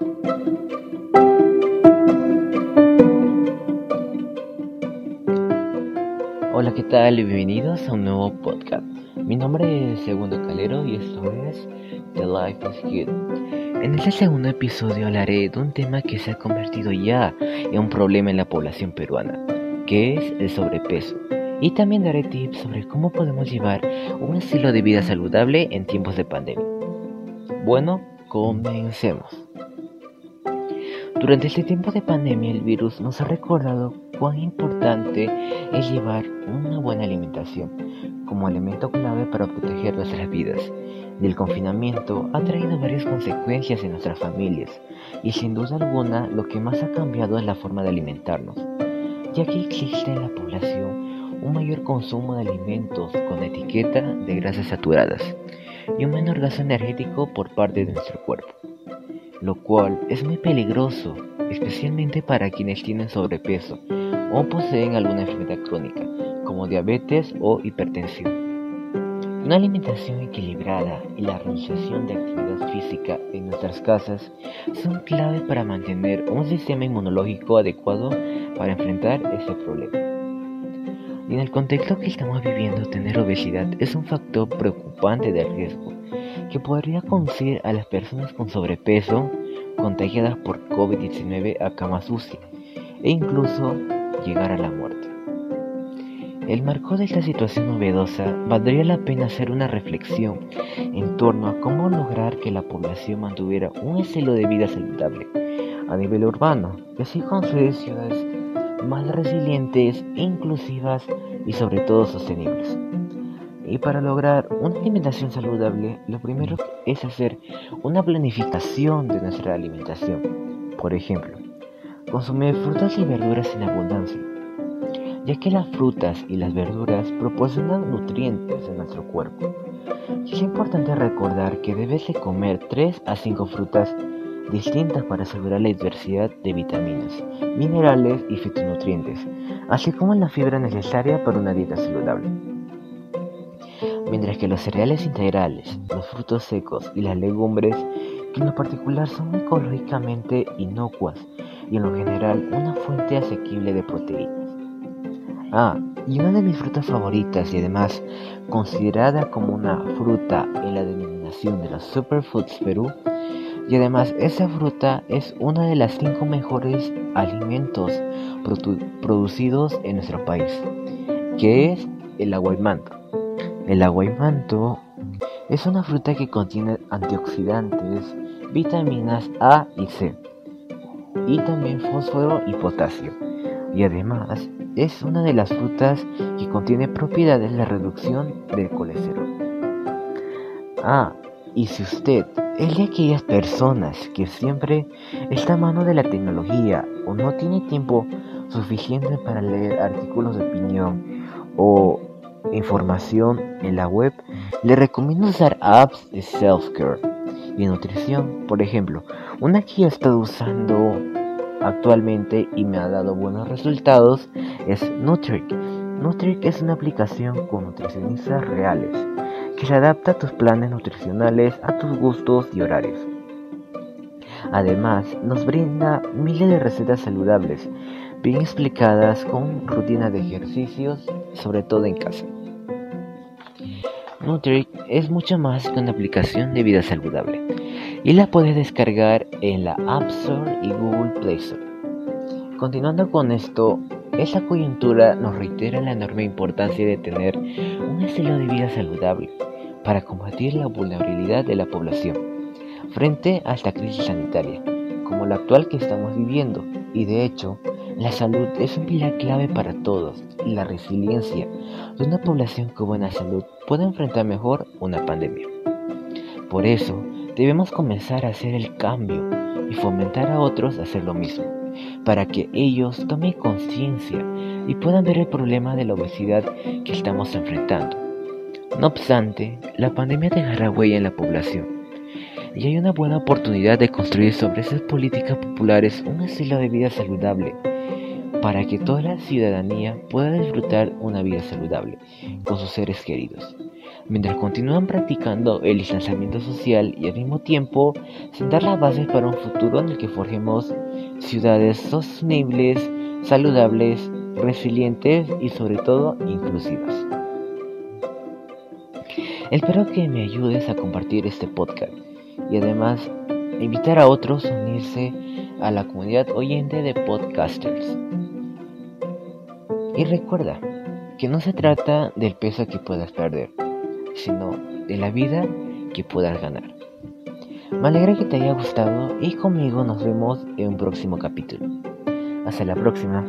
Hola, ¿qué tal? Bienvenidos a un nuevo podcast. Mi nombre es Segundo Calero y esto es The Life is Good. En este segundo episodio hablaré de un tema que se ha convertido ya en un problema en la población peruana, que es el sobrepeso. Y también daré tips sobre cómo podemos llevar un estilo de vida saludable en tiempos de pandemia. Bueno, comencemos. Durante este tiempo de pandemia el virus nos ha recordado cuán importante es llevar una buena alimentación como elemento clave para proteger nuestras vidas. El confinamiento ha traído varias consecuencias en nuestras familias y sin duda alguna lo que más ha cambiado es la forma de alimentarnos, ya que existe en la población un mayor consumo de alimentos con etiqueta de grasas saturadas y un menor gasto energético por parte de nuestro cuerpo, lo cual es muy peligroso, especialmente para quienes tienen sobrepeso o poseen alguna enfermedad crónica, como diabetes o hipertensión. Una alimentación equilibrada y la realización de actividad física en nuestras casas son clave para mantener un sistema inmunológico adecuado para enfrentar ese problema. En el contexto que estamos viviendo, tener obesidad es un factor preocupante de riesgo que podría conducir a las personas con sobrepeso contagiadas por COVID-19 a cama sucia e incluso llegar a la muerte. El marco de esta situación novedosa valdría la pena hacer una reflexión en torno a cómo lograr que la población mantuviera un estilo de vida saludable a nivel urbano y así construir ciudades más resilientes, inclusivas y sobre todo sostenibles. Y para lograr una alimentación saludable, lo primero es hacer una planificación de nuestra alimentación. Por ejemplo, consumir frutas y verduras en abundancia, ya que las frutas y las verduras proporcionan nutrientes a nuestro cuerpo. Es importante recordar que debes de comer 3 a 5 frutas distintas para asegurar la diversidad de vitaminas, minerales y fitonutrientes, así como la fibra necesaria para una dieta saludable. Mientras que los cereales integrales, los frutos secos y las legumbres, que en lo particular son ecológicamente inocuas y en lo general una fuente asequible de proteínas. Ah, y una de mis frutas favoritas y además considerada como una fruta en la denominación de los Superfoods Perú, y además esa fruta es una de las cinco mejores alimentos producidos en nuestro país, que es el aguaymanto. El aguaymanto es una fruta que contiene antioxidantes, vitaminas A y C, y también fósforo y potasio. Y además es una de las frutas que contiene propiedades de reducción del colesterol. Ah, y si usted es de aquellas personas que siempre está a mano de la tecnología o no tiene tiempo suficiente para leer artículos de opinión o información en la web, le recomiendo usar apps de self-care y nutrición. Por ejemplo, una que he estado usando actualmente y me ha dado buenos resultados es Nutric. Nutric es una aplicación con nutricionistas reales que se adapta a tus planes nutricionales, a tus gustos y horarios. Además, nos brinda miles de recetas saludables, bien explicadas con rutina de ejercicios, sobre todo en casa. Nutric es mucho más que una aplicación de vida saludable y la puedes descargar en la App Store y Google Play Store. Continuando con esto, esta coyuntura nos reitera la enorme importancia de tener un estilo de vida saludable para combatir la vulnerabilidad de la población frente a esta crisis sanitaria, como la actual que estamos viviendo. Y de hecho, la salud es un pilar clave para todos la resiliencia de una población con buena salud puede enfrentar mejor una pandemia. Por eso, debemos comenzar a hacer el cambio y fomentar a otros a hacer lo mismo, para que ellos tomen conciencia y puedan ver el problema de la obesidad que estamos enfrentando. No obstante, la pandemia dejará huella en la población y hay una buena oportunidad de construir sobre esas políticas populares un estilo de vida saludable para que toda la ciudadanía pueda disfrutar una vida saludable con sus seres queridos. mientras continúan practicando el distanciamiento social y al mismo tiempo sentar las bases para un futuro en el que forjemos ciudades sostenibles, saludables, resilientes y sobre todo inclusivas. Espero que me ayudes a compartir este podcast y además invitar a otros a unirse a la comunidad oyente de podcasters. Y recuerda que no se trata del peso que puedas perder, sino de la vida que puedas ganar. Me alegra que te haya gustado y conmigo nos vemos en un próximo capítulo. Hasta la próxima.